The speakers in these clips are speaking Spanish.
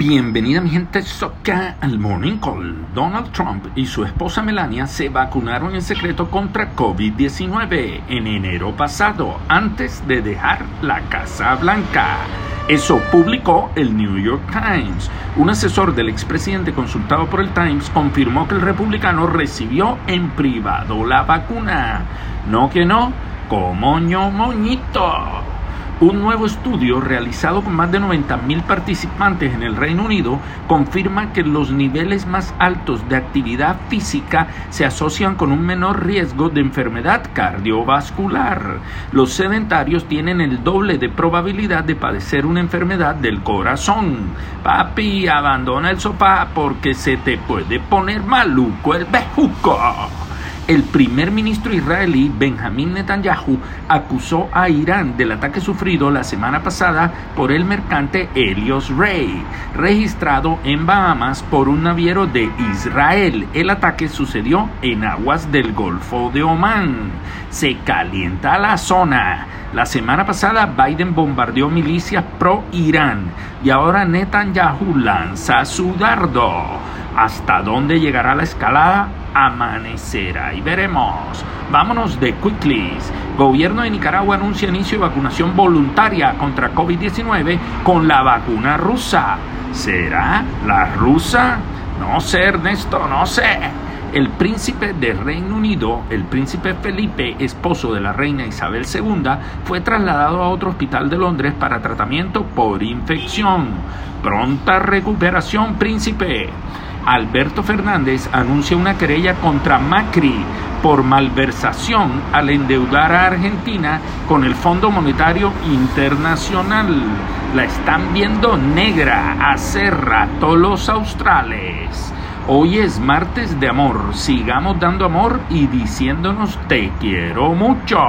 Bienvenida mi gente soca al Morning Call. Donald Trump y su esposa Melania se vacunaron en secreto contra COVID-19 en enero pasado, antes de dejar la Casa Blanca. Eso publicó el New York Times. Un asesor del expresidente consultado por el Times confirmó que el republicano recibió en privado la vacuna. No que no, como moñito. Un nuevo estudio realizado con más de 90.000 participantes en el Reino Unido confirma que los niveles más altos de actividad física se asocian con un menor riesgo de enfermedad cardiovascular. Los sedentarios tienen el doble de probabilidad de padecer una enfermedad del corazón. Papi, abandona el sofá porque se te puede poner maluco el bejuco el primer ministro israelí Benjamín Netanyahu acusó a Irán del ataque sufrido la semana pasada por el mercante Helios Rey, registrado en Bahamas por un naviero de Israel. El ataque sucedió en aguas del Golfo de Omán. Se calienta la zona. La semana pasada Biden bombardeó milicias pro-Irán y ahora Netanyahu lanza su dardo. ¿Hasta dónde llegará la escalada? amanecerá y veremos. Vámonos de Quicklies. Gobierno de Nicaragua anuncia inicio de vacunación voluntaria contra COVID-19 con la vacuna rusa. ¿Será la rusa? No sé, Ernesto, no sé. El príncipe de Reino Unido, el príncipe Felipe, esposo de la reina Isabel II, fue trasladado a otro hospital de Londres para tratamiento por infección. Pronta recuperación, príncipe. Alberto Fernández anuncia una querella contra Macri por malversación al endeudar a Argentina con el Fondo Monetario Internacional. La están viendo negra hace rato los australes. Hoy es martes de amor. Sigamos dando amor y diciéndonos te quiero mucho.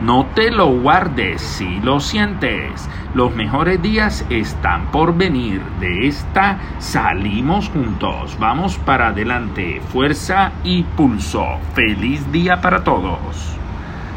No te lo guardes si lo sientes. Los mejores días están por venir. De esta salimos juntos. Vamos para adelante. Fuerza y pulso. Feliz día para todos.